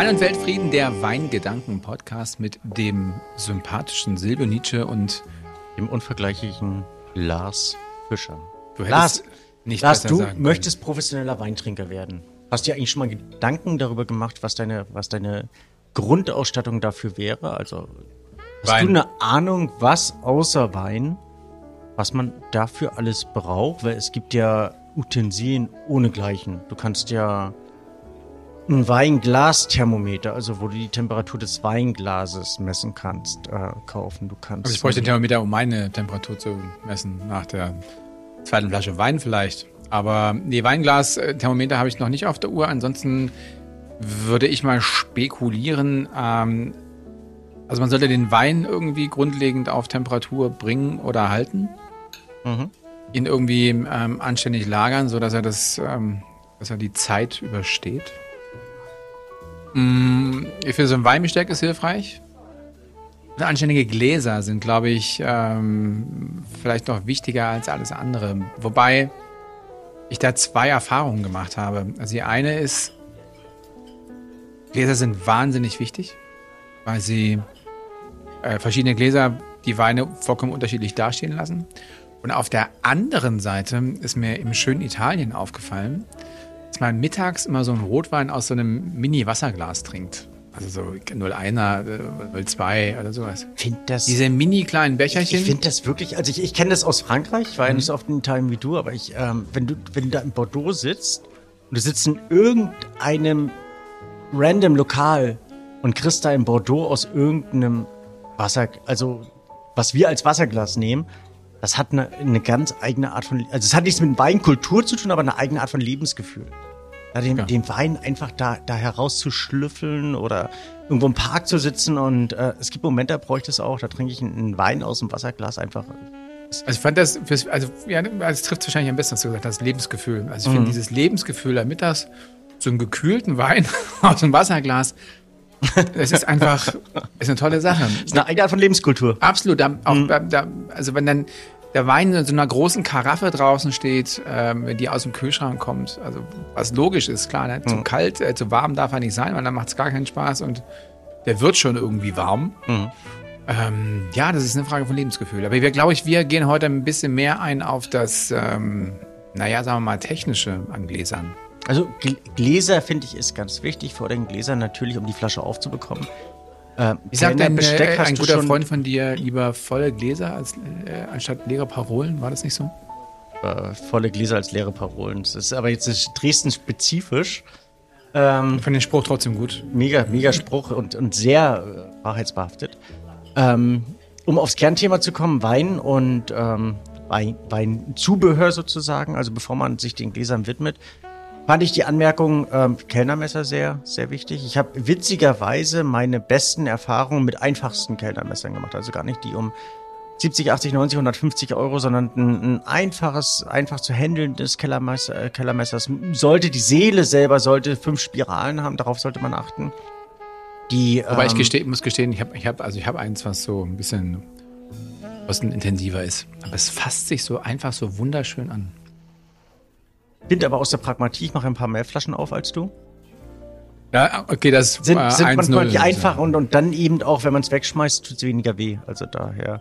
Wein und Weltfrieden, der Weingedanken-Podcast mit dem sympathischen Silvio Nietzsche und dem unvergleichlichen Lars Fischer. du Lars, nicht Lars, du sagen können. möchtest professioneller Weintrinker werden. Hast du dir eigentlich schon mal Gedanken darüber gemacht, was deine, was deine Grundausstattung dafür wäre? Also hast Wein. du eine Ahnung, was außer Wein, was man dafür alles braucht? Weil es gibt ja Utensilien ohnegleichen. Du kannst ja ein Weinglas-Thermometer, also wo du die Temperatur des Weinglases messen kannst, äh, kaufen. Du kannst. Also ich bräuchte den Thermometer, um meine Temperatur zu messen, nach der zweiten Flasche Wein vielleicht. Aber nee, Weinglas-Thermometer habe ich noch nicht auf der Uhr. Ansonsten würde ich mal spekulieren. Ähm, also man sollte den Wein irgendwie grundlegend auf Temperatur bringen oder halten. Mhm. Ihn irgendwie ähm, anständig lagern, sodass er das, ähm, dass er die Zeit übersteht. Mm, ich finde, so ein Weinbesteck ist hilfreich. Anständige Gläser sind, glaube ich, ähm, vielleicht noch wichtiger als alles andere. Wobei ich da zwei Erfahrungen gemacht habe. Also die eine ist, Gläser sind wahnsinnig wichtig, weil sie äh, verschiedene Gläser die Weine vollkommen unterschiedlich dastehen lassen. Und auf der anderen Seite ist mir im schönen Italien aufgefallen, dass man mittags immer so einen Rotwein aus so einem Mini-Wasserglas trinkt. Also so 01er, äh, 02 oder sowas. Find das Diese mini kleinen Becherchen. Ich finde das wirklich, also ich, ich kenne das aus Frankreich, ich war ja nicht so oft in Italien wie du, aber ich, ähm, wenn du, wenn du da in Bordeaux sitzt und du sitzt in irgendeinem random Lokal und kriegst da in Bordeaux aus irgendeinem Wasser, also was wir als Wasserglas nehmen, das hat eine, eine ganz eigene Art von, also es hat nichts mit Weinkultur zu tun, aber eine eigene Art von Lebensgefühl. Ja, den, Ja. den Wein einfach da, da herauszuschlüffeln oder irgendwo im Park zu sitzen und äh, es gibt Momente, da bräuchte ich das auch, da trinke ich einen, Wein aus dem Wasserglas einfach. Also ich fand das, also ja, es trifft wahrscheinlich am besten, was du gesagt hast, Lebensgefühl. Also ich Mhm. finde dieses Lebensgefühl da mittags, so einen gekühlten Wein aus dem Wasserglas, das ist einfach, ist eine tolle Sache. Das ist eine eigene Art von Lebenskultur. Absolut. Da, auch, Mhm. da, also wenn dann der Wein in so einer großen Karaffe draußen steht, ähm, die aus dem Kühlschrank kommt, also was logisch ist, klar, ne? Mhm. zu kalt, äh, zu warm darf er nicht sein, weil dann macht es gar keinen Spaß und der wird schon irgendwie warm. Mhm. Ähm, ja, das ist eine Frage von Lebensgefühl. Aber wir, glaube ich, wir gehen heute ein bisschen mehr ein auf das, ähm, naja, sagen wir mal, technische an Gläsern. Also Gl- Gläser finde ich ist ganz wichtig, vor den Gläsern natürlich, um die Flasche aufzubekommen. Äh, Wie sagt Kellner, denn Besteck äh, ein guter Freund von dir, lieber volle Gläser als, äh, anstatt leere Parolen? War das nicht so? Äh, volle Gläser als leere Parolen. Das ist aber jetzt ist Dresden spezifisch. Ähm, Ich fand den Spruch trotzdem gut. mega, mega Spruch und, und sehr äh, wahrheitsbehaftet. Ähm, um aufs Kernthema zu kommen, Wein und ähm, Wein, Weinzubehör sozusagen, also bevor man sich den Gläsern widmet, fand ich die Anmerkung ähm, Kellnermesser sehr, sehr wichtig. Ich habe witzigerweise meine besten Erfahrungen mit einfachsten Kellnermessern gemacht, also gar nicht die um 70, 80, 90, 150 Euro, sondern ein, ein einfaches, einfach zu handelndes Kellermesser, äh, Kellermessers. Sollte die Seele selber, sollte fünf Spiralen haben, darauf sollte man achten. Die, ich ähm, gesteh, muss gestehen, ich habe ich hab, also ich eins, was so ein bisschen kostenintensiver ist. Aber es fasst sich so einfach so wunderschön an. Bin aber aus der Pragmatie, ich mache ein paar mehr Flaschen auf als du. Ja, okay, das Sind, äh, sind 1-0 manchmal die einfach und, und dann eben auch, wenn man es wegschmeißt, tut es weniger weh. Also daher.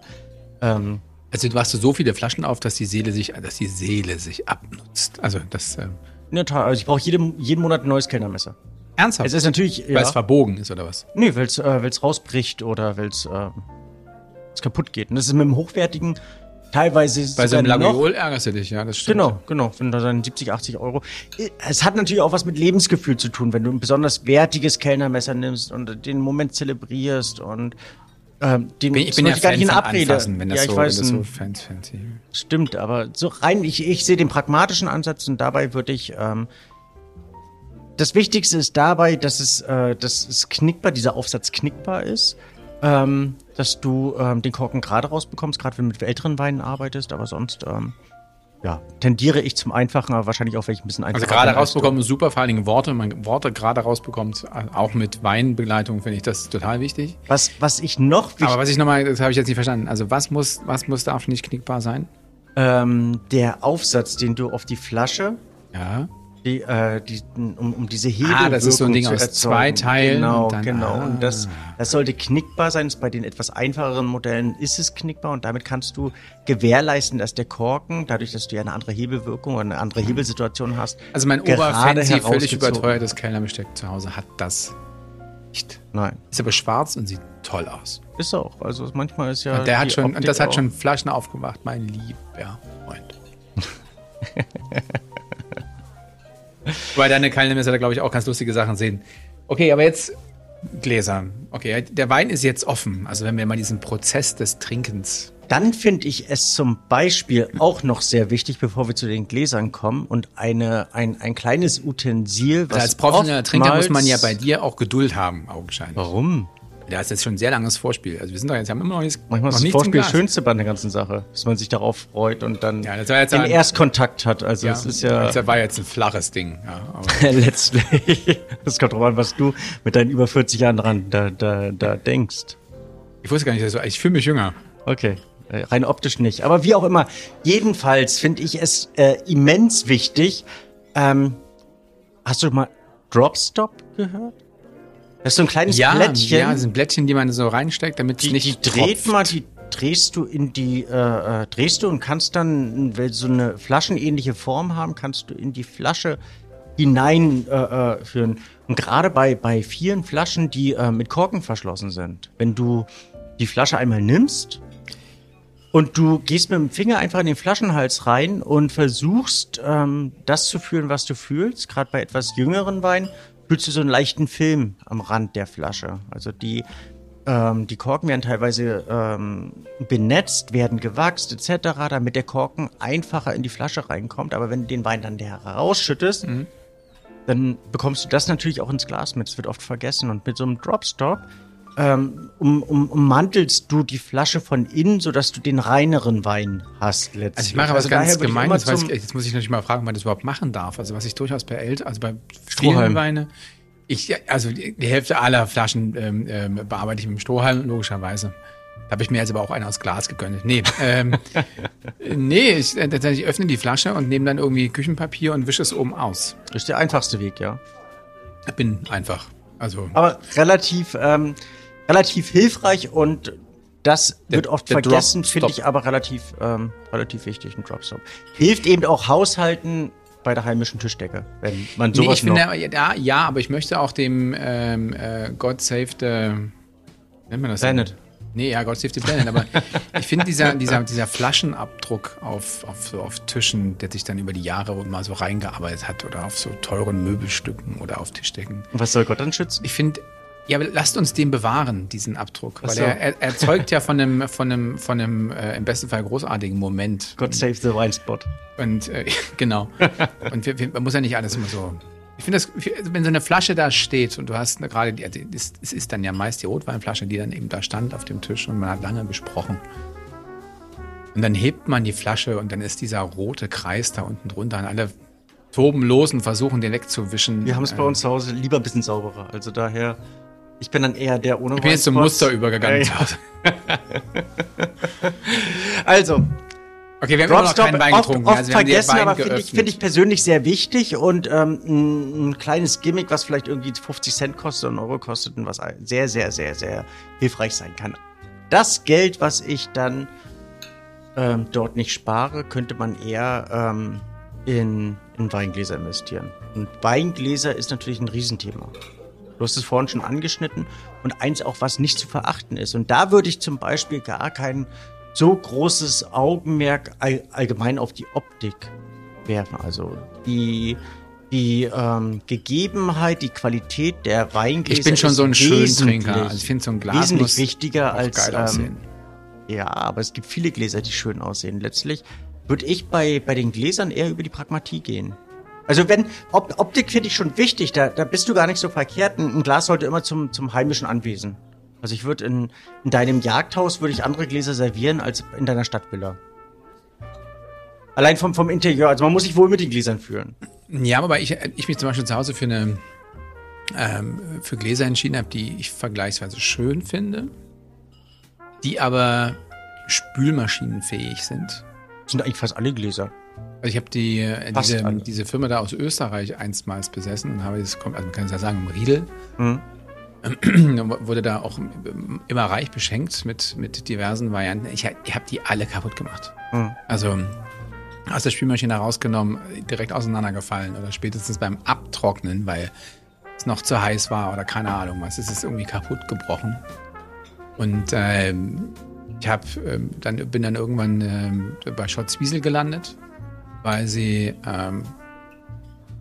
Ähm, Also du hast so viele Flaschen auf, dass die Seele sich, dass die Seele sich abnutzt. Also das äh, der Tat, also ich brauche jeden, jeden Monat ein neues Kellnermesser. ernsthaft, Es ist natürlich. weil Ja, es verbogen ist oder was? nee, weil es äh, weil's rausbricht oder weil es äh, weil's kaputt geht. Und das ist mit dem hochwertigen teilweise Bei so sogar einem noch- Labiol ärgerst du dich, ja, das stimmt. Genau, genau. Wenn da dann 70, 80 Euro. Es hat natürlich auch was mit Lebensgefühl zu tun, wenn du ein besonders wertiges Kellnermesser nimmst und den Moment zelebrierst und ähm, den Ich bin, ich bin ja gar Fan nicht in von Abrede. Anfassen, wenn das ja, ich so, weiß, wenn das so fancy, fancy. stimmt, aber so rein, ich, ich sehe den pragmatischen Ansatz und dabei würde ich ähm, das Wichtigste ist dabei, dass es, äh, dass es knickbar, dieser Aufsatz knickbar ist, ähm, dass du ähm, den Korken gerade rausbekommst, gerade wenn du mit älteren Weinen arbeitest, aber sonst ähm, ja, tendiere ich zum Einfachen, aber wahrscheinlich auch, wenn ich ein bisschen einfacher Also gerade rausbekommen super, vor allen Dingen Worte, wenn man Worte gerade rausbekommt, äh, auch mit Weinbegleitung finde ich das total wichtig. Was, was ich noch wichtig, Aber was ich nochmal, das habe ich jetzt nicht verstanden. Also was muss, was muss darf nicht knickbar sein? ähm, der Aufsatz, den du auf die Flasche Ja. Die, äh, die, um, um diese Hebel Ah, das ist so ein Ding aus zwei Teilen Genau, und dann- genau. ah. Und das, das sollte knickbar sein. Bei den etwas einfacheren Modellen ist es knickbar und damit kannst du gewährleisten, dass der Korken, dadurch, dass du ja eine andere Hebelwirkung oder eine andere Hebelsituation hast, Also mein oberfancy, völlig überteuertes Kellnerbesteck zu Hause hat das nicht. Nein, Ist aber schwarz und sieht toll aus. ist auch. Also manchmal ist ja. Und der hat schon, und das hat auch- schon Flaschen aufgemacht, mein lieber Freund. Weil deine Kaltnehmer da, glaube ich, auch ganz lustige Sachen sehen. Okay, aber jetzt Gläser. Okay, der Wein ist jetzt offen. Also wenn wir mal diesen Prozess des Trinkens. Dann finde ich es zum Beispiel auch noch sehr wichtig, bevor wir zu den Gläsern kommen und eine, ein, ein kleines Utensil, was Also als professioneller Trinker muss man ja bei dir auch Geduld haben, augenscheinlich. Warum? Da ist jetzt schon ein sehr langes Vorspiel. Also wir sind doch jetzt, haben immer noch nichts, Manchmal noch ist das Vorspiel das Schönste bei der ganzen Sache, dass man sich darauf freut und dann Ja, den ein- Erstkontakt hat. Also Ja, es ist ja Das war jetzt ein flaches Ding. Ja, letztlich, das kommt drauf an, was du mit deinen über 40 Jahren dran da, da, da denkst. ich wusste gar nicht, ich fühle mich jünger. Okay. Rein optisch nicht. Aber wie auch immer. Jedenfalls finde ich es äh, immens wichtig. Ähm, hast du mal Dropstop gehört? Das ist so ein kleines Ja, Blättchen. ja, das sind Blättchen, die man so reinsteckt, damit es die, nicht die dreht tropft. mal, die drehst du in die, äh, äh, drehst du und kannst dann, wenn so eine flaschenähnliche Form haben, kannst du in die Flasche hinein äh, äh. Und gerade bei, bei vielen Flaschen, die äh, mit Korken verschlossen sind, wenn du die Flasche einmal nimmst und du gehst mit dem Finger einfach in den Flaschenhals rein und versuchst, ähm, das zu fühlen, was du fühlst, gerade bei etwas jüngeren Weinen, fühlst du so einen leichten Film am Rand der Flasche. Also die, ähm, die Korken werden teilweise ähm, benetzt, werden gewachst etc., damit der Korken einfacher in die Flasche reinkommt. Aber wenn du den Wein dann herausschüttest, dann bekommst du das natürlich auch ins Glas mit. Das wird oft vergessen. Und mit so einem Dropstop ähm, um, um, ummantelst du die Flasche von innen, sodass du den reineren Wein hast letztlich. Also ich mache was daher ganz Gemeines, ich, jetzt muss ich natürlich mal fragen, ob man das überhaupt machen darf. Also was ich durchaus bei Eltern, also bei vielen Weine, ich, also die, die Hälfte aller Flaschen ähm, ähm, bearbeite ich mit dem Strohhalm, logischerweise. Da habe ich mir jetzt aber auch eine aus Glas gegönnt. Nee, ähm, nee, ich, äh, tatsächlich öffne die Flasche und nehme dann irgendwie Küchenpapier und wische es oben aus. Das ist der einfachste Weg, ja. Ich bin einfach. Also Aber relativ, ähm, relativ hilfreich und das Der- wird oft vergessen, finde ich aber relativ, ähm, relativ wichtig, ein Dropstop. Hilft eben auch Haushalten bei der heimischen Tischdecke, wenn man Nee, sowas ich finde, ja, ja, aber ich möchte auch dem ähm, äh, God Save the, nennt man das? Planet. Nee, ja, God Save the Planet, aber ich finde dieser, dieser, dieser Flaschenabdruck auf, auf, so auf Tischen, der sich dann über die Jahre mal so reingearbeitet hat oder auf so teuren Möbelstücken oder auf Tischdecken. Was soll Gott dann schützen? Ich finde, ja, aber lasst uns den bewahren, diesen Abdruck, weil so. er, er erzeugt ja von einem, von einem, von einem äh, im besten Fall großartigen Moment. God save the wine spot. Und äh, genau. und wir, wir, man muss ja nicht alles immer so. Ich finde das, also wenn so eine Flasche da steht und du hast gerade, die, die, es es ist dann ja meist die Rotweinflasche, die dann eben da stand auf dem Tisch und man hat lange gesprochen. Und dann hebt man die Flasche und dann ist dieser rote Kreis da unten drunter und alle toben los und versuchen den wegzuwischen. Wir haben es bei Äh, uns zu Hause lieber ein bisschen sauberer. Also daher, ich bin dann eher der ohne Ich bin jetzt zum. Muster übergegangen. Zu Hause. Also, Okay, wir haben immer noch Dropstop keinen Wein oft, getrunken. oft also wir haben den vergessen, Wein aber finde ich, find ich persönlich sehr wichtig und ähm, ein, ein kleines Gimmick, was vielleicht irgendwie 50 Cent kostet oder einen Euro kostet und was sehr, sehr, sehr, sehr hilfreich sein kann. Das Geld, was ich dann ähm, dort nicht spare, könnte man eher ähm, in, in Weingläser investieren. Und Weingläser ist natürlich ein Riesenthema. Du hast es vorhin schon angeschnitten und eins auch, was nicht zu verachten ist. Und da würde ich zum Beispiel gar kein so großes Augenmerk all, allgemein auf die Optik werfen. Also die, die ähm, Gegebenheit, die Qualität der Weingläser Ich bin schon so ein Schöntrinker. Also ich finde so ein Glas wesentlich muss wichtiger als ähm, aussehen. ja, aber es gibt viele Gläser, die schön aussehen. Letztlich würde ich bei, bei den Gläsern eher über die Pragmatie gehen. Also wenn, Op Optik finde ich schon wichtig, da, da bist du gar nicht so verkehrt. Ein, ein Glas sollte immer zum, zum heimischen Anwesen. Also ich würde in, in deinem Jagdhaus würde ich andere Gläser servieren als in deiner Stadtvilla. Allein vom, vom Interieur. Also man muss sich wohl mit den Gläsern fühlen. Ja, aber ich, ich mich zum Beispiel zu Hause für eine ähm, für Gläser entschieden habe, die ich vergleichsweise schön finde, die aber spülmaschinenfähig sind. sind eigentlich fast alle Gläser. Also ich habe die, äh, diese, alle. diese Firma da aus Österreich einstmals besessen und habe das, kommt, also man kann es ja sagen, im Riedel. Mhm. wurde da auch immer reich beschenkt mit, mit diversen Varianten. Ich, ich habe die alle kaputt gemacht. Mhm. Also aus der Spülmaschine rausgenommen, direkt auseinandergefallen oder spätestens beim Abtrocknen, weil es noch zu heiß war oder keine Ahnung was. Es ist irgendwie kaputt gebrochen. Und ähm, ich hab, ähm, dann, bin dann irgendwann ähm, bei Schotzwiesel gelandet, weil sie ähm,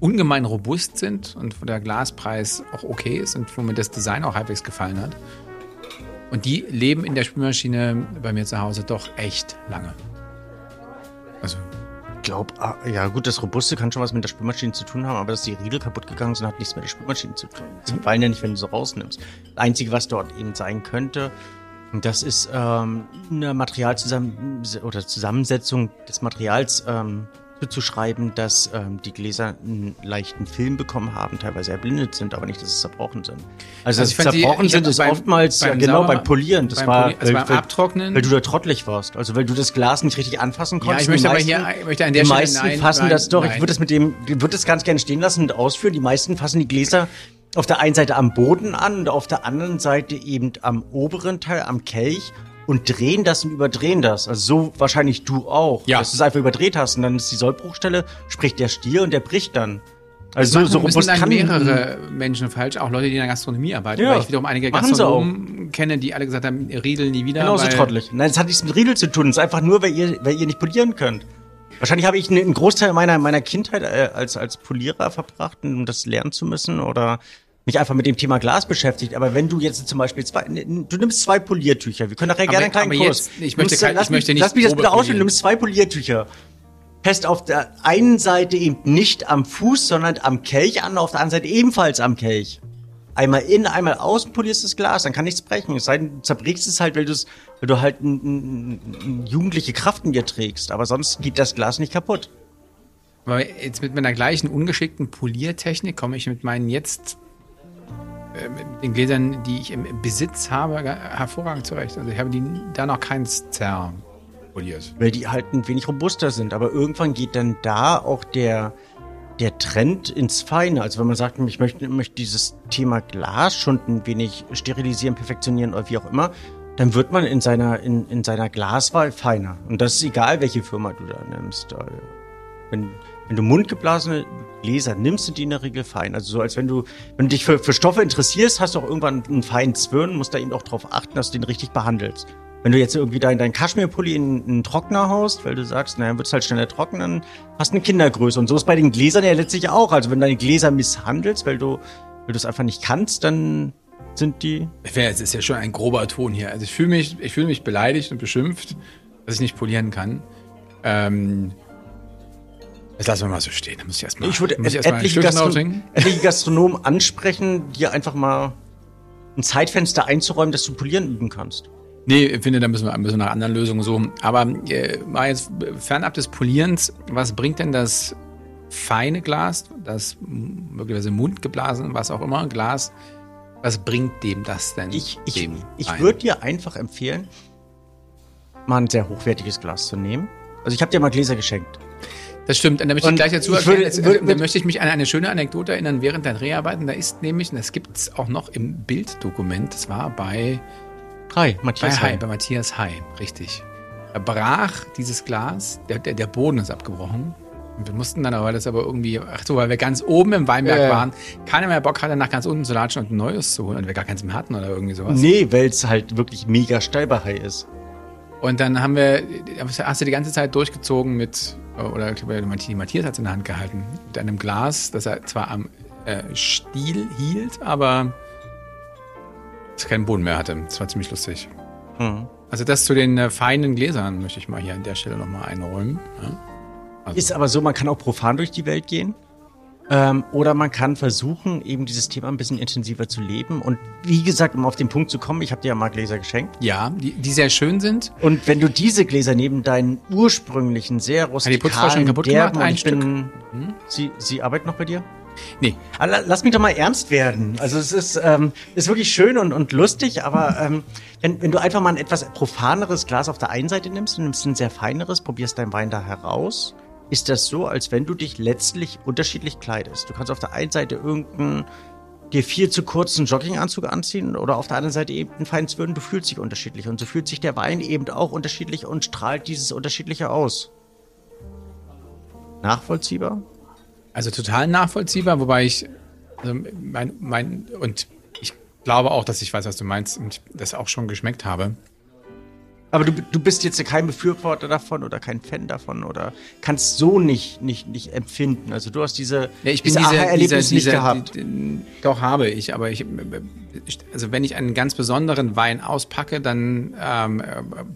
ungemein robust sind und wo der Glaspreis auch okay ist und wo mir das Design auch halbwegs gefallen hat. Und die leben in der Spülmaschine bei mir zu Hause doch echt lange. Also, Ich glaube, ah, ja gut, das Robuste kann schon was mit der Spülmaschine zu tun haben, aber dass die Riegel kaputt gegangen sind, hat nichts mit der Spülmaschine zu tun. Sie fallen ja nicht, wenn du sie rausnimmst. Das Einzige, was dort eben sein könnte, das ist ähm, eine Materialzusammen oder Zusammensetzung des Materials ähm, zuzuschreiben, dass ähm, die Gläser einen leichten Film bekommen haben, teilweise erblindet sind, aber nicht, dass es zerbrochen sind. Also, Also dass ich sie die- zerbrochen ich sind, ist beim- oftmals beim ja, genau Sauber- beim Polieren. Das beim war Poli- also beim Abtrocknen- weil du da trottelig warst. Also weil du das Glas nicht richtig anfassen ja, konntest. ich möchte Die aber meisten- hier, ich möchte an der die Stelle meisten nein, fassen nein, das doch, ich nein. würde das mit dem, ich würde das ganz gerne stehen lassen und ausführen. Die meisten fassen die Gläser auf der einen Seite am Boden an und auf der anderen Seite eben am oberen Teil, am Kelch und drehen das und überdrehen das. Also so wahrscheinlich du auch. Ja. Dass du es einfach überdreht hast und dann ist die Sollbruchstelle, spricht der Stier und der bricht dann. Also so, so machen, robust kann dann mehrere Menschen falsch, auch Leute, die in der Gastronomie arbeiten. Ja, weil ich wiederum einige machen Gastronomen kenne, die alle gesagt haben, Riedel nie wieder. Genauso trottelig. Nein, das hat nichts mit Riedel zu tun. Es ist einfach nur, weil ihr, weil ihr nicht polieren könnt. Wahrscheinlich habe ich einen Großteil meiner, meiner Kindheit äh, als, als Polierer verbracht, um das lernen zu müssen oder mich einfach mit dem Thema Glas beschäftigt. Aber wenn du jetzt zum Beispiel zwei, du nimmst zwei Poliertücher, wir können nachher gerne einen kleinen aber Kurs. jetzt- ich möchte nimmst- kein- lass ich möchte nicht Lass mich das bitte ausführen. Du nimmst zwei Poliertücher. Fest auf der einen Seite eben nicht am Fuß, sondern am Kelch an, auf der anderen Seite ebenfalls am Kelch. Einmal in, einmal außen polierst das Glas, dann kann nichts brechen. Es sei denn, du zerbrichst es halt, weil, weil du halt eine n, n, jugendliche Kraft in dir trägst. Aber sonst geht das Glas nicht kaputt. Aber jetzt mit meiner gleichen ungeschickten Poliertechnik komme ich mit meinen jetzt den Gläsern, die ich im Besitz habe, ga- hervorragend zurecht. Also ich habe die da noch keins zerpoliert. Weil die halt ein wenig robuster sind. Aber irgendwann geht dann da auch der, der Trend ins Feine. Also wenn man sagt, ich möchte, möchte dieses Thema Glas schon ein wenig sterilisieren, perfektionieren oder wie auch immer, dann wird man in seiner, in, in seiner Glaswahl feiner. Und das ist egal, welche Firma du da nimmst. Also Wenn, wenn du mundgeblasene Gläser nimmst, sind die in der Regel fein. Also so als wenn du, wenn du dich für, für Stoffe interessierst, hast du auch irgendwann einen feinen Zwirn, musst da eben auch darauf achten, dass du den richtig behandelst. Wenn du jetzt irgendwie deinen dein Kaschmirpulli in einen Trockner haust, weil du sagst, naja, wird's halt schneller trocknen, hast eine Kindergröße. Und so ist bei den Gläsern ja letztlich auch. Also wenn du deine Gläser misshandelst, weil du, weil du es einfach nicht kannst, dann sind die. Es ist ja schon ein grober Ton hier. Also ich fühle mich, ich fühle mich beleidigt und beschimpft, dass ich nicht polieren kann. Ähm, das lassen wir mal so stehen. Da muss ich erstmal Ich würde muss ich ein etliche, Gastro etliche Gastronomen ansprechen, dir einfach mal ein Zeitfenster einzuräumen, dass du polieren üben kannst. Nee, ich finde, da müssen wir, müssen wir nach anderen Lösungen so. Aber äh, mal jetzt fernab des Polierens, was bringt denn das feine Glas, das möglicherweise mundgeblasen, was auch immer, Glas, was bringt dem das denn? Ich, ich, ich ein? würde dir einfach empfehlen, mal ein sehr hochwertiges Glas zu nehmen. Also ich habe dir mal Gläser geschenkt. Das stimmt. Und da möchte ich gleich dazu erklären, würde- würde- da möchte ich mich an eine schöne Anekdote erinnern während der Dreharbeiten. Da ist nämlich, und das gibt es auch noch im Bilddokument, das war bei, Hi, bei, Matthias. Hai, Hai. bei Matthias Hai, richtig. Da brach dieses Glas, der, der, der Boden ist abgebrochen. Und wir mussten dann aber, weil das aber irgendwie, ach so, weil wir ganz oben im Weinberg Ja. waren, keiner mehr Bock hatte, nach ganz unten zu latschen und ein neues zu holen und wir gar keins mehr hatten oder irgendwie sowas. Nee, weil es halt wirklich mega steil bei Hai ist. Und dann haben wir, hast du die ganze Zeit durchgezogen mit, oder ich glaube, Matthias Matthias hat es in der Hand gehalten, mit einem Glas, das er zwar am äh, Stiel hielt, aber es keinen Boden mehr hatte. Das war ziemlich lustig. Hm. Also das zu den äh, feinen Gläsern möchte ich mal hier an der Stelle nochmal einräumen. Ja. Ist aber so, man kann auch profan durch die Welt gehen. Ähm, oder man kann versuchen, eben dieses Thema ein bisschen intensiver zu leben. Und wie gesagt, um auf den Punkt zu kommen, ich habe dir ja mal Gläser geschenkt. Ja, die, die sehr schön sind. Und wenn du diese Gläser neben deinen ursprünglichen, sehr die Putzfrau schon rustikalen, kaputt derben, gemacht? Ein ich bin, sie, sie arbeitet noch bei dir? Nee. Aber lass mich doch mal ernst werden. Also es ist, ähm, ist wirklich schön und, und lustig, aber ähm, wenn, wenn du einfach mal ein etwas profaneres Glas auf der einen Seite nimmst, du nimmst ein sehr feineres, probierst deinen Wein da heraus, ist das so, als wenn du dich letztlich unterschiedlich kleidest. Du kannst auf der einen Seite irgendeinen dir viel zu kurzen Jogginganzug anziehen oder auf der anderen Seite eben einen feinen du fühlst dich unterschiedlich. Und so fühlt sich der Wein eben auch unterschiedlich und strahlt dieses Unterschiedliche aus. Nachvollziehbar? Also total nachvollziehbar, wobei ich, also mein, mein, und ich glaube auch, dass ich weiß, was du meinst und das auch schon geschmeckt habe. Aber du, du bist jetzt kein Befürworter davon oder kein Fan davon oder kannst so nicht, nicht, nicht empfinden. Also du hast diese, ja, ich bin diese, diese, diese, nicht gehabt. Die, die, doch habe ich, aber ich, also wenn ich einen ganz besonderen Wein auspacke, dann ähm,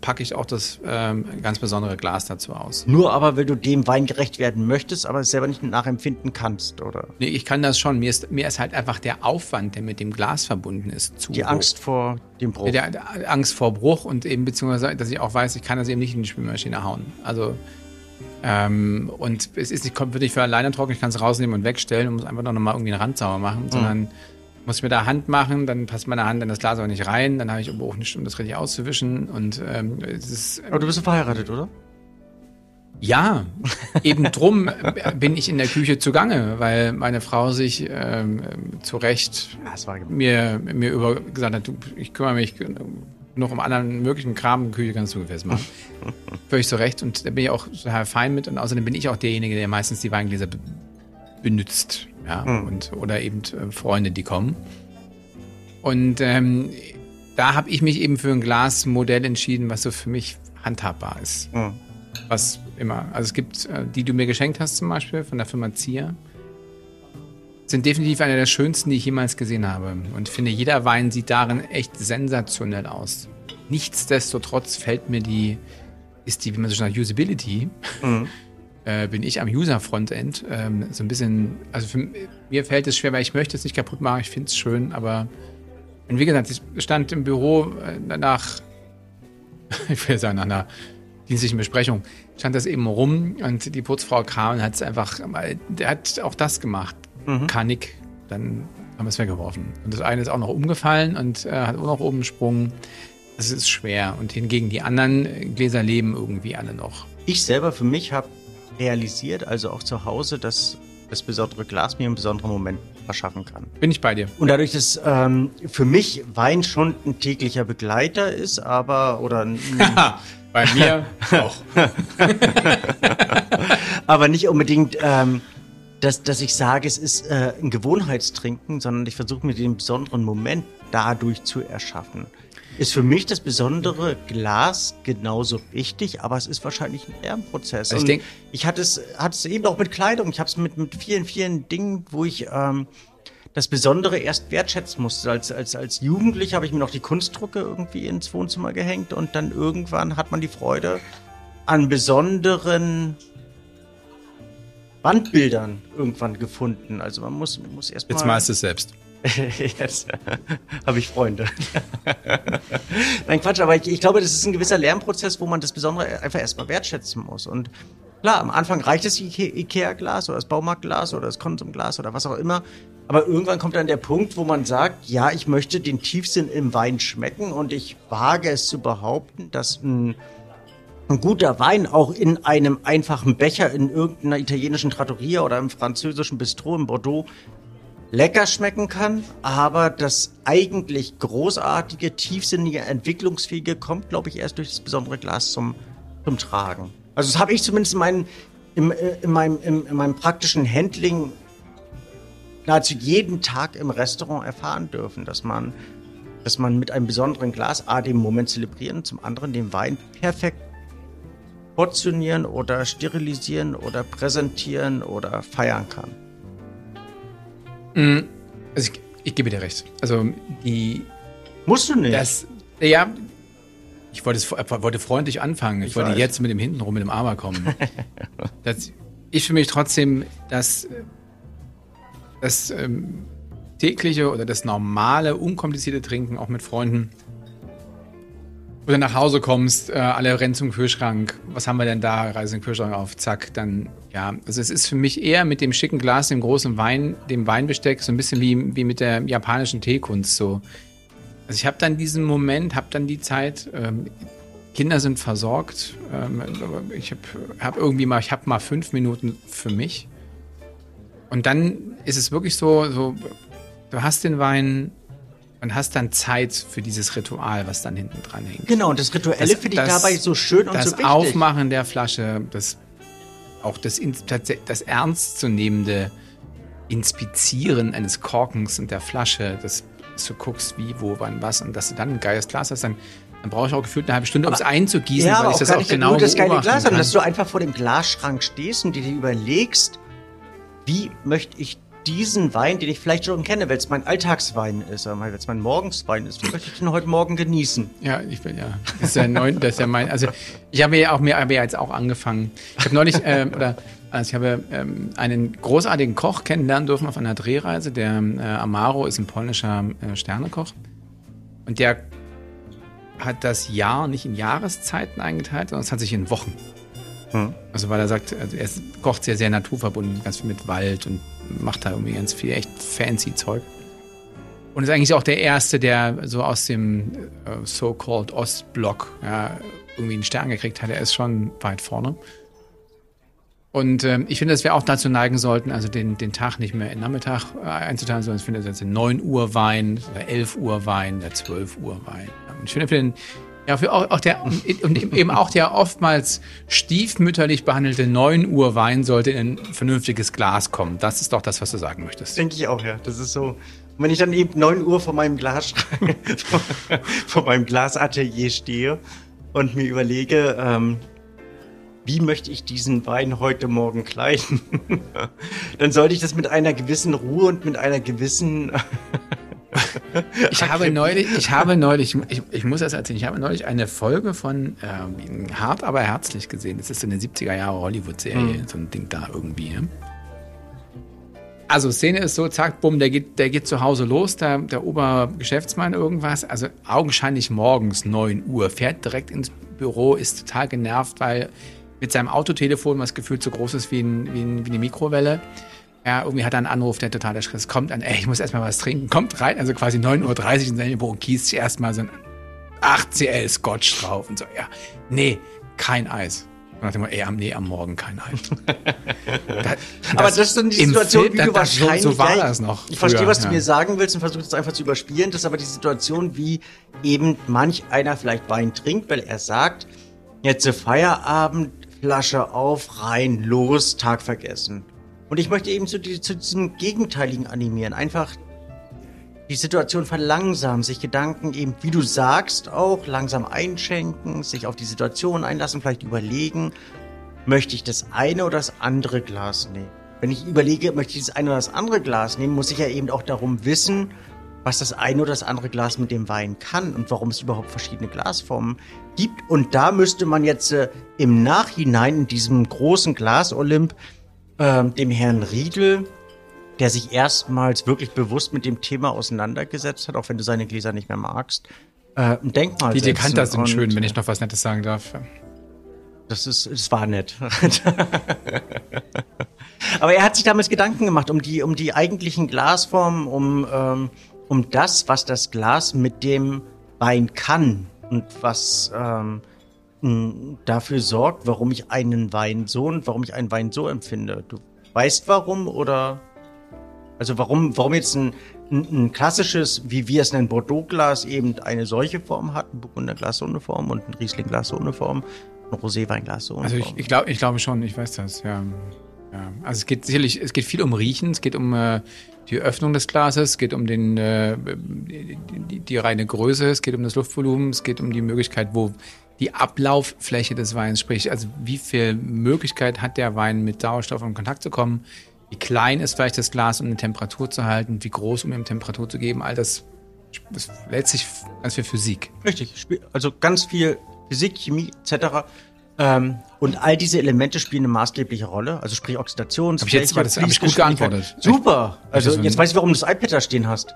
packe ich auch das ähm, ganz besondere Glas dazu aus. Nur aber, weil du dem Wein gerecht werden möchtest, aber es selber nicht nachempfinden kannst, oder? Nee, ich kann das schon. Mir ist, mir ist halt einfach der Aufwand, der mit dem Glas verbunden ist, zu. Die Angst vor dem Bruch. Der, der Angst vor Bruch und eben beziehungsweise, dass ich auch weiß, ich kann das eben nicht in die Spülmaschine hauen. Also ähm, und es ist nicht, kommt wirklich für alleine trocken, ich kann es rausnehmen und wegstellen und muss einfach noch mal irgendwie einen Rand sauber machen, mhm. sondern muss ich mit der Hand machen, dann passt meine Hand in das Glas auch nicht rein, dann habe ich auch nicht, um das richtig auszuwischen. Und ähm, es ist. Aber du bist verheiratet, oder? Ja, eben drum bin ich in der Küche zugange, weil meine Frau sich ähm, zu Recht ja, mir, mir über gesagt hat, du, ich kümmere mich noch um anderen möglichen Kram in Küche kannst du fest machen. Völlig zu Recht und da bin ich auch total fein mit und außerdem bin ich auch derjenige, der meistens die Weingläser benutzt. Ja, mhm. und, oder eben äh, Freunde, die kommen. Und ähm, da habe ich mich eben für ein Glasmodell entschieden, was so für mich handhabbar ist. Mhm. Was immer. Also es gibt, äh, die du mir geschenkt hast zum Beispiel von der Firma Zier, sind definitiv einer der schönsten, die ich jemals gesehen habe. Und finde, jeder Wein sieht darin echt sensationell aus. Nichtsdestotrotz fällt mir die, ist die, wie man so sagt, Usability, mhm äh, bin ich am User-Frontend ähm, so ein bisschen, also für, mir fällt es schwer, weil ich möchte es nicht kaputt machen, ich finde es schön, aber und wie gesagt, ich stand im Büro äh, nach, ich will sagen, nach einer dienstlichen Besprechung, stand das eben rum und die Putzfrau kam und hat es einfach, der hat auch das gemacht, mhm. Kanik, dann haben wir es weggeworfen. Und das eine ist auch noch umgefallen und äh, hat auch noch oben gesprungen. Das ist schwer. Und hingegen die anderen Gläser leben irgendwie alle noch. Ich selber für mich habe realisiert, also auch zu Hause, dass das besondere Glas mir einen besonderen Moment verschaffen kann. Bin ich bei dir. Und dadurch, dass ähm, für mich Wein schon ein täglicher Begleiter ist, aber oder bei mir auch. aber nicht unbedingt, ähm, dass, dass ich sage, es ist äh, ein Gewohnheitstrinken, sondern ich versuche mir den besonderen Moment dadurch zu erschaffen ist für mich das besondere Glas genauso wichtig, aber es ist wahrscheinlich ein Lernprozess. Also ich denke, ich hatte es, hatte es eben auch mit Kleidung. Ich habe es mit, mit vielen, vielen Dingen, wo ich ähm, das Besondere erst wertschätzen musste. Als, als, als Jugendlicher habe ich mir noch die Kunstdrucke irgendwie ins Wohnzimmer gehängt und dann irgendwann hat man die Freude an besonderen Wandbildern irgendwann gefunden. Also man muss, muss erst mal. Jetzt malst du es selbst. Jetzt habe ich Freunde. Nein, Quatsch, aber ich, ich, glaube, das ist ein gewisser Lernprozess, wo man das Besondere einfach erstmal wertschätzen muss. Und klar, am Anfang reicht das Ikea-Glas oder das Baumarktglas oder das Konsumglas oder was auch immer. Aber irgendwann kommt dann der Punkt, wo man sagt, ja, ich möchte den Tiefsinn im Wein schmecken und ich wage es zu behaupten, dass ein ein guter Wein auch in einem einfachen Becher in irgendeiner italienischen Trattoria oder im französischen Bistro in Bordeaux lecker schmecken kann, aber das eigentlich großartige, tiefsinnige, entwicklungsfähige kommt, glaube ich, erst durch das besondere Glas zum, zum Tragen. Also das habe ich zumindest in, meinen, in, in, meinem, in, in meinem praktischen Handling nahezu jeden Tag im Restaurant erfahren dürfen, dass man, dass man mit einem besonderen Glas A den Moment zelebrieren, zum anderen den Wein perfekt portionieren oder sterilisieren oder präsentieren oder feiern kann. Mhm. Also ich, ich gebe dir recht. Also die. Musst du nicht. Das, ja, ich wollte, es, wollte freundlich anfangen. Ich, ich wollte weiß. jetzt mit dem hintenrum mit dem Aber kommen. das, ich für mich trotzdem, dass das ähm, tägliche oder das normale, unkomplizierte Trinken auch mit Freunden Oder nach Hause kommst, äh, alle rennen zum Kühlschrank. Was haben wir denn da? Reisen den Kühlschrank auf, zack, dann, ja. Also es ist für mich eher mit dem schicken Glas, dem großen Wein, dem Weinbesteck, so ein bisschen wie, wie mit der japanischen Teekunst so. Also ich habe dann diesen Moment, habe dann die Zeit, ähm, Kinder sind versorgt. Ähm, ich habe hab irgendwie mal, ich habe mal fünf Minuten für mich. Und dann ist es wirklich so, so, du hast den Wein und hast dann Zeit für dieses Ritual, was dann hinten dran hängt. Genau, und das Rituelle finde ich dabei so schön und so wichtig. Das Aufmachen der Flasche, das auch das, das ernstzunehmende Inspizieren eines Korkens und der Flasche, dass du guckst, wie, wo, wann, was und dass du dann ein geiles Glas hast, dann, dann brauche ich auch gefühlt eine halbe Stunde, um es einzugießen, ja, weil ich das auch genau nur das geile Glas, kann. dass du einfach vor dem Glasschrank stehst und dir überlegst, wie möchte ich diesen Wein, den ich vielleicht schon kenne, weil es mein Alltagswein ist, weil es mein Morgenswein ist, möchte ich den heute Morgen genießen? Ja, ich bin ja. Das ist ja neun, das ist ja mein. Also ich habe ja auch mir ja jetzt auch angefangen. Ich habe neulich äh, oder also ich habe ähm, einen großartigen Koch kennenlernen dürfen auf einer Drehreise. Der äh, Amaro ist ein polnischer äh, Sternekoch und der hat das Jahr nicht in Jahreszeiten eingeteilt, sondern es hat sich in Wochen. Hm. Also weil er sagt, also er kocht sehr, sehr naturverbunden, ganz viel mit Wald und macht da irgendwie ganz viel echt fancy Zeug. Und ist eigentlich auch der Erste, der so aus dem äh, so-called Ostblock ja, irgendwie einen Stern gekriegt hat. Er ist schon weit vorne. Und ähm, ich finde, dass wir auch dazu neigen sollten, also den, den Tag nicht mehr in Nachmittag äh, einzuteilen, sondern ich finde, das ist 9 Uhr Wein, oder 11 Uhr Wein, der 12 Uhr Wein. Und ich finde, für den, ja, für auch, auch der, und eben auch der oftmals stiefmütterlich behandelte 9 Uhr Wein sollte in ein vernünftiges Glas kommen. Das ist doch das, was du sagen möchtest. Denke ich auch, ja. Das ist so. Und wenn ich dann eben 9 Uhr vor meinem Glasschrank, vor meinem Glasatelier stehe und mir überlege, ähm, wie möchte ich diesen Wein heute Morgen kleiden, dann sollte ich das mit einer gewissen Ruhe und mit einer gewissen ich habe neulich, ich habe neulich, ich, ich muss das erzählen, ich habe neulich eine Folge von ähm, Hart aber herzlich gesehen. Das ist so eine 70er Jahre Hollywood-Serie, mhm. so ein Ding da irgendwie. Ne? Also Szene ist so, zack, bumm, der geht, der geht zu Hause los, der, der Obergeschäftsmann irgendwas, also augenscheinlich morgens 9 Uhr, fährt direkt ins Büro, ist total genervt, weil mit seinem Autotelefon, was gefühlt so groß ist wie, ein, wie, ein, wie eine Mikrowelle, ja, irgendwie hat er einen Anruf, der total erschreckt kommt an, ey, ich muss erstmal was trinken, kommt rein, also quasi 9.30 Uhr in sein Büro und gießt sich erstmal so ein 8CL Scotch drauf und so, ja, nee, kein Eis. Und nach dem ey, am, nee, am Morgen kein Eis. das, Aber das ist dann die Situation, Film, wie du das, wahrscheinlich... So, war das noch. Ich früher, verstehe, was ja. du mir sagen willst und versuche es einfach zu überspielen. Das ist aber die Situation, wie eben manch einer vielleicht Wein trinkt, weil er sagt, jetzt Feierabend, Flasche auf, rein, los, Tag vergessen. Und ich möchte eben zu, zu diesem Gegenteiligen animieren. Einfach die Situation verlangsamen, sich Gedanken eben, wie du sagst, auch langsam einschenken, sich auf die Situation einlassen, vielleicht überlegen, möchte ich das eine oder das andere Glas nehmen? Wenn ich überlege, möchte ich das eine oder das andere Glas nehmen, muss ich ja eben auch darum wissen, was das eine oder das andere Glas mit dem Wein kann und warum es überhaupt verschiedene Glasformen gibt. Und da müsste man jetzt äh, im Nachhinein in diesem großen Glas-Olymp ähm, dem Herrn Riedel, der sich erstmals wirklich bewusst mit dem Thema auseinandergesetzt hat, auch wenn du seine Gläser nicht mehr magst, äh, ein Denkmal Die Dekanter sind schön, wenn ich noch was Nettes sagen darf. Das ist, es war nett. Aber er hat sich damals Gedanken gemacht um die, um die eigentlichen Glasformen, um, ähm, um das, was das Glas mit dem Wein kann und was ähm, dafür sorgt, warum ich einen Wein so und warum ich einen Wein so empfinde. Du weißt warum oder also warum, warum jetzt ein, ein, ein klassisches, wie wir es nennen, Bordeaux-Glas eben eine solche Form hat, ein Burgunderglas so eine Form und ein Riesling-Glas so eine Form, ein Roséweinglas also Form. Also ich, ich glaube ich glaube schon, ich weiß das, ja. ja. Also es geht sicherlich, es geht viel um Riechen, es geht um äh, die Öffnung des Glases, es geht um den, äh, die, die, die reine Größe, es geht um das Luftvolumen, es geht um die Möglichkeit, wo die Ablauffläche des Weins, sprich, also wie viel Möglichkeit hat der Wein mit Sauerstoff in Kontakt zu kommen, wie klein ist vielleicht das Glas, um eine Temperatur zu halten, wie groß, um ihm Temperatur zu geben, all das, das letztlich ganz viel Physik. Richtig, also ganz viel Physik, Chemie etc. Ähm, und all diese Elemente spielen eine maßgebliche Rolle, also sprich Oxidation. Hab ich jetzt war das hab ich gut geantwortet. Super. Also jetzt weiß ich, warum du das iPad da stehen hast.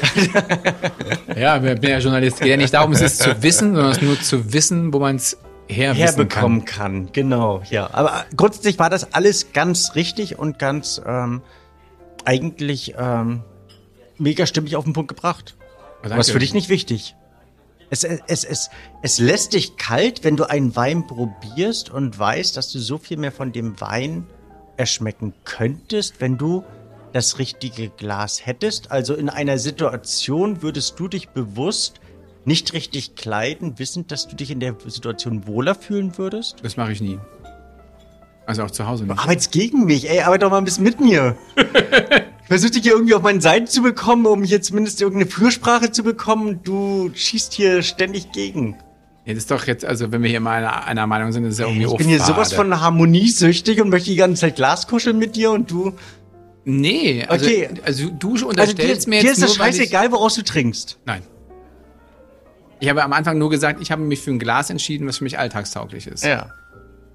ja, ich bin ja Journalist. Geht ja nicht darum, es ist zu wissen, sondern es ist nur zu wissen, wo man es herbekommen kann. kann. Genau, ja. Aber grundsätzlich war das alles ganz richtig und ganz ähm, eigentlich ähm, mega stimmig auf den Punkt gebracht. Danke. Was für dich nicht wichtig. Es, es, es, es lässt dich kalt, wenn du einen Wein probierst und weißt, dass du so viel mehr von dem Wein erschmecken könntest, wenn du das richtige Glas hättest. Also in einer Situation würdest du dich bewusst nicht richtig kleiden, wissend, dass du dich in der Situation wohler fühlen würdest? Das mache ich nie. Also auch zu Hause nicht. Arbeit's gegen mich, ey, arbeite doch mal ein bisschen mit mir. ich versuche dich hier irgendwie auf meinen Seiten zu bekommen, um hier zumindest irgendeine Fürsprache zu bekommen. Du schießt hier ständig gegen. Ja, das ist doch jetzt, also wenn wir hier mal einer, einer Meinung sind, das ist ja irgendwie Ich bin hier sowas von harmoniesüchtig und möchte die ganze Zeit Glas kuscheln mit dir und du. Nee, also, okay. also du unterstellst also dir, mir jetzt. Dir ist das scheißegal, woraus du trinkst. Nein. Ich habe am Anfang nur gesagt, ich habe mich für ein Glas entschieden, was für mich alltagstauglich ist. Ja.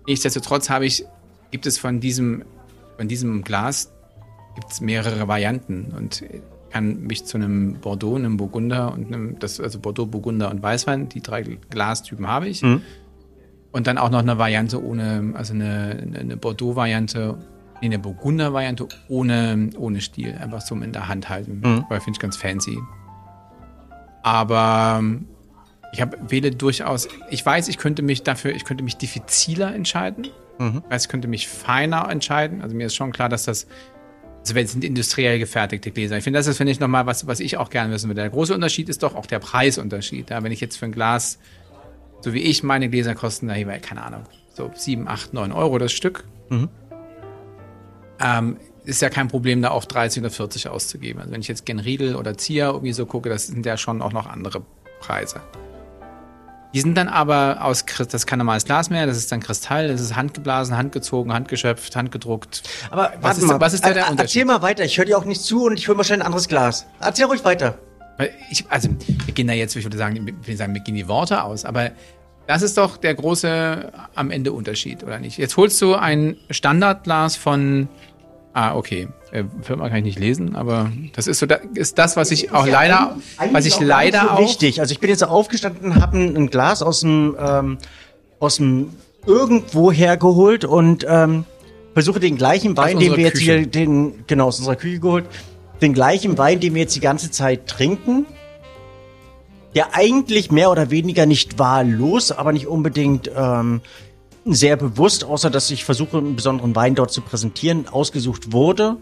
Nichtsdestotrotz habe ich, gibt es von diesem, von diesem Glas gibt es mehrere Varianten und kann mich zu einem Bordeaux, einem Burgunder und einem, das, also Bordeaux, Burgunder und Weißwein, die drei Glastypen habe ich. Mhm. Und dann auch noch eine Variante ohne, also eine, eine Bordeaux-Variante, nee, eine Burgunder-Variante ohne, ohne Stiel, einfach so in der Hand halten, mhm. weil finde ich ganz fancy. Aber ich habe wähle durchaus, ich weiß, ich könnte mich dafür, ich könnte mich diffiziler entscheiden. Mhm. Ich weiß, ich könnte mich feiner entscheiden. Also mir ist schon klar, dass das, also es sind industriell gefertigte Gläser. Ich finde, das ist, finde ich, nochmal was, was ich auch gerne wissen würde. Der große Unterschied ist doch auch der Preisunterschied. Ja, wenn ich jetzt für ein Glas, so wie ich, meine Gläser kosten, da hier, keine Ahnung, so 7, 8, 9 Euro das Stück. Mhm. Ähm, ist ja kein Problem, da auch 30 oder 40 auszugeben. Also wenn ich jetzt gen Riedel oder Zier irgendwie so gucke, das sind ja schon auch noch andere Preise. Die sind dann aber aus, das ist kein normales Glas mehr, das ist dann Kristall, das ist handgeblasen, handgezogen, handgeschöpft, handgedruckt. Aber was ist, mal, was ist da der Unterschied? Erzähl mal weiter, ich höre dir auch nicht zu und ich hole schnell ein anderes Glas. Erzähl ruhig weiter. Ich, also, wir gehen da jetzt, ich würde sagen, ich würde sagen, wir gehen die Worte aus, aber das ist doch der große am Ende Unterschied, oder nicht? Jetzt holst du ein Standardglas von Ah, okay. Äh, Firma kann ich nicht lesen, aber das ist so, das ist das, was ich auch ja leider, was ich leider so auch. Wichtig. Also ich bin jetzt aufgestanden, habe ein, ein, Glas aus dem, ähm, aus dem irgendwoher geholt und ähm, versuche den gleichen Wein, den wir jetzt Küche. hier, den genau aus unserer Küche geholt, den gleichen Wein, den wir jetzt die ganze Zeit trinken, der eigentlich mehr oder weniger nicht wahllos, aber nicht unbedingt ähm, sehr bewusst, außer dass ich versuche, einen besonderen Wein dort zu präsentieren, ausgesucht wurde.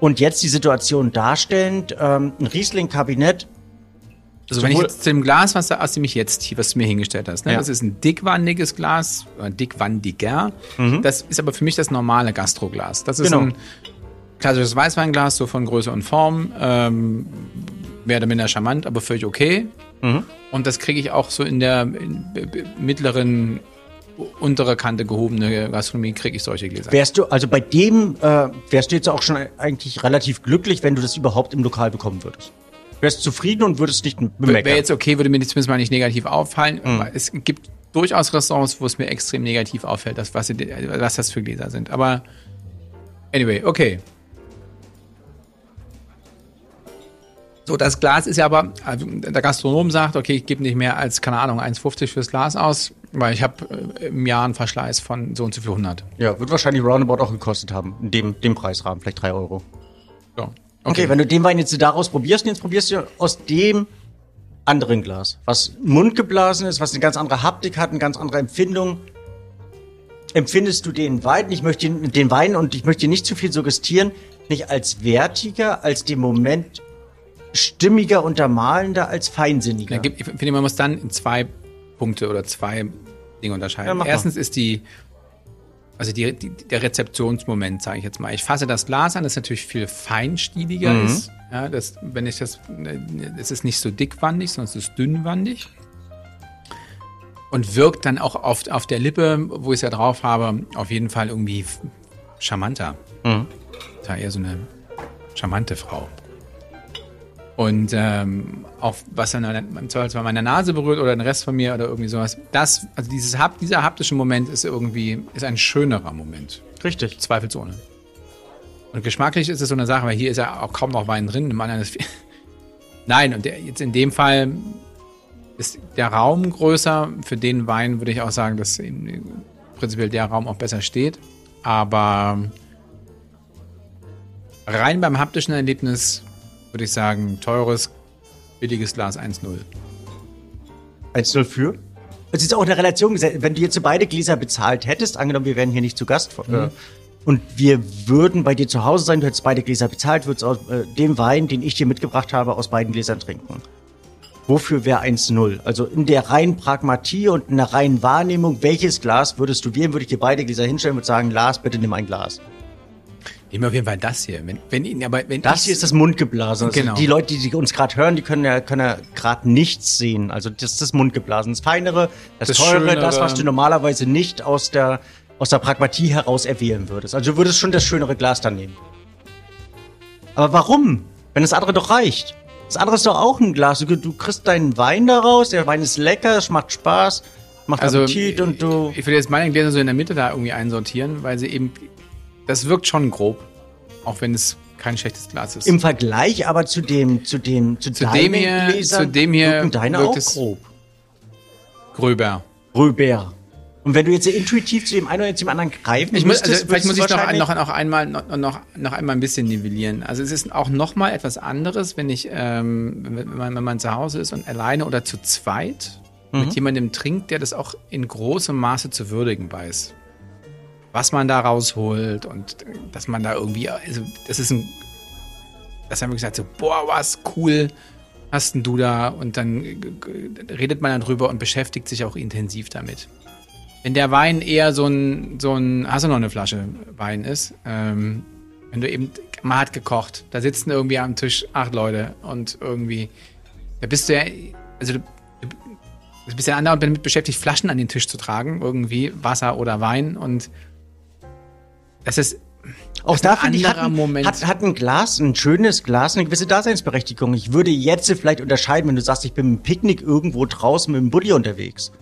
Und jetzt die Situation darstellend, ähm, ein Riesling-Kabinett. Also wenn ich jetzt zu dem Glas, was, aus dem ich jetzt, was du mir hingestellt hast, ne? Ja. das ist ein dickwandiges Glas, oder dickwandiger. Mhm. Das ist aber für mich das normale Gastroglas. Das ist genau. ein klassisches Weißweinglas, so von Größe und Form, ähm, mehr oder minder charmant, aber völlig okay. Mhm. Und das kriege ich auch so in der in mittleren untere Kante gehobene Gastronomie kriege ich solche Gläser. Wärst du, also bei dem äh, wärst du jetzt auch schon eigentlich relativ glücklich, wenn du das überhaupt im Lokal bekommen würdest. Wärst zufrieden und würdest nicht bemerken. Wäre jetzt okay, würde mir zumindest mal nicht negativ auffallen. Mhm. Es gibt durchaus Restaurants, wo es mir extrem negativ auffällt, dass, was, was das für Gläser sind. Aber anyway, okay. So, das Glas ist ja aber, also der Gastronom sagt, okay, ich gebe nicht mehr als, keine Ahnung, 1,50 fürs Glas aus, weil ich habe äh, im Jahr einen Verschleiß von so und so viel 100. Ja, wird wahrscheinlich roundabout auch gekostet haben, in dem, dem Preisrahmen, vielleicht 3 Euro. So. Okay. okay, wenn du den Wein jetzt daraus probierst, jetzt probierst du aus dem anderen Glas, was mundgeblasen ist, was eine ganz andere Haptik hat, eine ganz andere Empfindung. Empfindest du den Wein, ich möchte den Wein und ich möchte nicht zu viel suggestieren, nicht als wertiger, als dem Moment stimmiger, untermalender als feinsinniger. ich finde, man muss dann in zwei Punkte oder zwei Dinge unterscheiden. Ja, Erstens ist die, also die, die, der Rezeptionsmoment, sage ich jetzt mal. Ich fasse das Glas an, das natürlich viel feinstieliger mhm. ist. Ja, das, wenn ich das, es ist nicht so dickwandig, sondern es ist dünnwandig. Und wirkt dann auch auf, auf der Lippe, wo ich es ja drauf habe, auf jeden Fall irgendwie charmanter. Mhm. Da eher so eine charmante Frau. Und ähm, auch was dann im Zweifelsfall meine Nase berührt oder den Rest von mir oder irgendwie sowas. Das, also dieses, dieser haptische Moment ist irgendwie, ist ein schönerer Moment. Richtig. Zweifelsohne. Und geschmacklich ist es so eine Sache, weil hier ist ja auch kaum noch Wein drin. Im anderen ist Nein, und der, jetzt in dem Fall ist der Raum größer. Für den Wein würde ich auch sagen, dass prinzipiell der Raum auch besser steht. Aber rein beim haptischen Erlebnis würde ich sagen, teures, billiges Glas 1-0. 1-0 für? Es ist auch eine Relation, wenn du jetzt beide Gläser bezahlt hättest, angenommen, wir wären hier nicht zu Gast, äh, mhm. und wir würden bei dir zu Hause sein, du hättest beide Gläser bezahlt, würdest aus äh, dem Wein, den ich dir mitgebracht habe, aus beiden Gläsern trinken. Wofür wäre 1-0? Also in der reinen Pragmatie und in der reinen Wahrnehmung, welches Glas würdest du wählen, würde ich dir beide Gläser hinstellen und sagen, Lars, bitte nimm ein Glas. Nehmen wir auf jeden Fall das hier. Wenn, wenn, aber wenn das hier ist das Mundgeblasen. Also genau. Die Leute, die uns gerade hören, die können ja, können ja gerade nichts sehen. Also das ist das Mundgeblasen. Das Feinere, das, das Teure, Schönere. das, was du normalerweise nicht aus der, aus der Pragmatie heraus erwählen würdest. Also du würdest schon das schönere Glas dann nehmen. Aber warum? Wenn das andere doch reicht. Das andere ist doch auch ein Glas. Du, du kriegst deinen Wein daraus, der Wein ist lecker, es macht Spaß, macht also, Appetit und du. Ich würde jetzt meine Gläser so in der Mitte da irgendwie einsortieren, weil sie eben das wirkt schon grob. Auch wenn es kein schlechtes Glas ist. Im Vergleich aber zu dem, zu dem, zu, zu dem hier, Gläsern, zu dem hier deine wirkt auch grob. Gröber. Gröber. Und wenn du jetzt intuitiv zu dem einen oder dem anderen greifen ich muss, also vielleicht muss ich noch, noch, noch, einmal, noch, noch, noch einmal ein bisschen nivellieren. Also es ist auch noch mal etwas anderes, wenn ich, ähm, wenn, man, wenn man zu Hause ist und alleine oder zu zweit mhm. mit jemandem trinkt, der das auch in großem Maße zu würdigen weiß was man da rausholt und dass man da irgendwie, also das ist ein, dass haben wir gesagt so, boah, was cool hast denn du da und dann redet man dann drüber und beschäftigt sich auch intensiv damit. Wenn der Wein eher so ein, so ein, hast du noch eine Flasche Wein ist, ähm, wenn du eben, man hat gekocht, da sitzen irgendwie am Tisch acht Leute und irgendwie, da bist du ja, also du, du bist ja andauernd damit beschäftigt, Flaschen an den Tisch zu tragen, irgendwie Wasser oder Wein und das ist auch da finde ich, hat ein, hat, hat ein Glas, ein schönes Glas, eine gewisse Daseinsberechtigung. Ich würde jetzt vielleicht unterscheiden, wenn du sagst, ich bin mit Picknick irgendwo draußen mit dem Buddy unterwegs.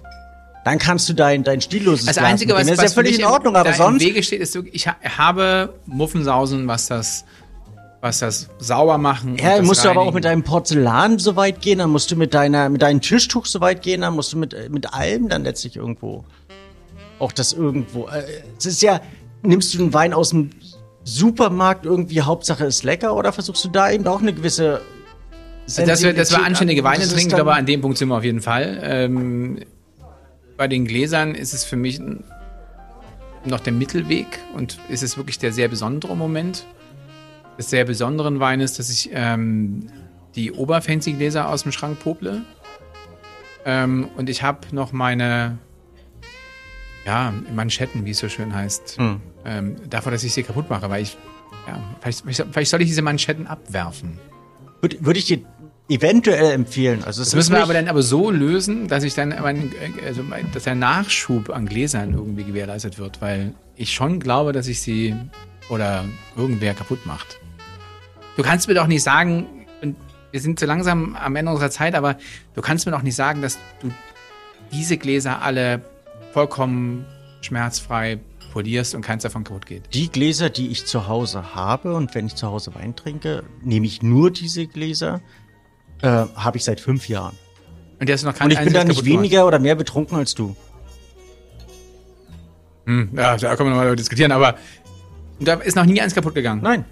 Dann kannst du dein, dein stilloses Das Einzige, was, was ist ja völlig in Ordnung, aber sonst. Im Wege steht, ist, ich habe Muffensausen, was das, was das sauer machen. Ja, musst du aber auch mit deinem Porzellan so weit gehen, dann musst du mit deiner, mit deinem Tischtuch so weit gehen, dann musst du mit, mit allem dann letztlich irgendwo. Auch das irgendwo. Äh, es ist ja, nimmst du einen Wein aus dem Supermarkt irgendwie, Hauptsache ist lecker, oder versuchst du da eben auch eine gewisse dass wir, dass wir anständige Weine trinken, aber an dem Punkt sind wir auf jeden Fall. Ähm, bei den Gläsern ist es für mich noch der Mittelweg und ist es wirklich der sehr besondere Moment. Das sehr besonderen Wein ist, dass ich ähm, die oberfancy Gläser aus dem Schrank pople. Ähm, und ich habe noch meine ja, Manschetten, wie es so schön heißt. Hm. Ähm, davor, dass ich sie kaputt mache, weil ich, ja, vielleicht, vielleicht soll ich diese Manschetten abwerfen. Würde, würde ich dir eventuell empfehlen. Also das, das müssen wir aber dann aber so lösen, dass ich dann, mein, also dass der Nachschub an Gläsern irgendwie gewährleistet wird, weil ich schon glaube, dass ich sie oder irgendwer kaputt macht. Du kannst mir doch nicht sagen, wir sind so langsam am Ende unserer Zeit, aber du kannst mir doch nicht sagen, dass du diese Gläser alle vollkommen schmerzfrei polierst und keins davon kaputt geht. Die Gläser, die ich zu Hause habe und wenn ich zu Hause Wein trinke, nehme ich nur diese Gläser, äh, habe ich seit fünf Jahren. Und, der ist noch kein und ich bin da nicht weniger gemacht. oder mehr betrunken als du. Hm, ja, da können wir nochmal diskutieren, aber da ist noch nie eins kaputt gegangen. Nein.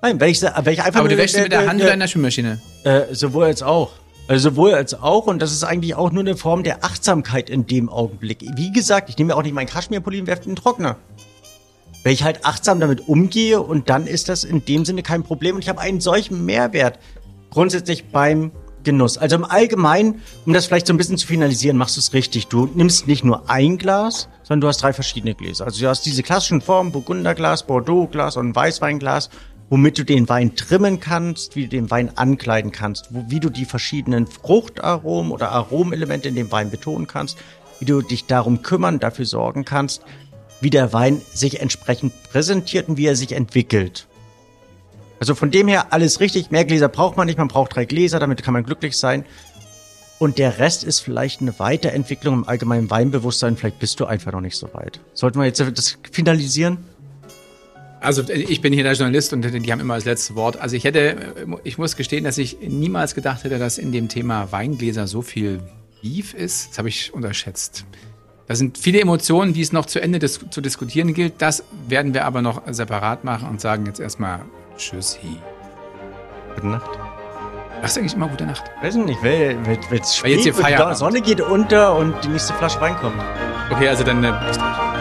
Nein, wenn ich, wenn ich einfach Aber du wäschst mit der Hand oder in der Spülmaschine? Äh, sowohl als auch. Also sowohl als auch, und das ist eigentlich auch nur eine Form der Achtsamkeit in dem Augenblick. Wie gesagt, ich nehme ja auch nicht meinen Kaschmirpulli und werfe den Trockner. Wenn ich halt achtsam damit umgehe und dann ist das in dem Sinne kein Problem und ich habe einen solchen Mehrwert grundsätzlich beim Genuss. Also im Allgemeinen, um das vielleicht so ein bisschen zu finalisieren, machst du es richtig. Du nimmst nicht nur ein Glas, sondern du hast drei verschiedene Gläser. Also du hast diese klassischen Formen, Burgunderglas, Bordeauxglas und Weißweinglas womit du den Wein trimmen kannst, wie du den Wein ankleiden kannst, wo, wie du die verschiedenen Fruchtaromen oder Aromenelemente in dem Wein betonen kannst, wie du dich darum kümmern, dafür sorgen kannst, wie der Wein sich entsprechend präsentiert und wie er sich entwickelt. Also von dem her alles richtig. Mehr Gläser braucht man nicht, man braucht drei Gläser, damit kann man glücklich sein. Und der Rest ist vielleicht eine Weiterentwicklung im allgemeinen Weinbewusstsein. Vielleicht bist du einfach noch nicht so weit. Sollten wir jetzt das finalisieren? Also ich bin hier der Journalist und die haben immer das letzte Wort. Also ich hätte, ich muss gestehen, dass ich niemals gedacht hätte, dass in dem Thema Weingläser so viel Beef ist. Das habe ich unterschätzt. Da sind viele Emotionen, die es noch zu Ende dis zu diskutieren gilt. Das werden wir aber noch separat machen und sagen jetzt erstmal Tschüssi. Gute Nacht. Sagst du eigentlich immer gute Nacht? Weiß ich nicht, weil, weil, weil Weil jetzt hier Feierabend. die Sonne geht unter und die nächste Flasche Wein kommt. Okay, also dann äh, bis gleich.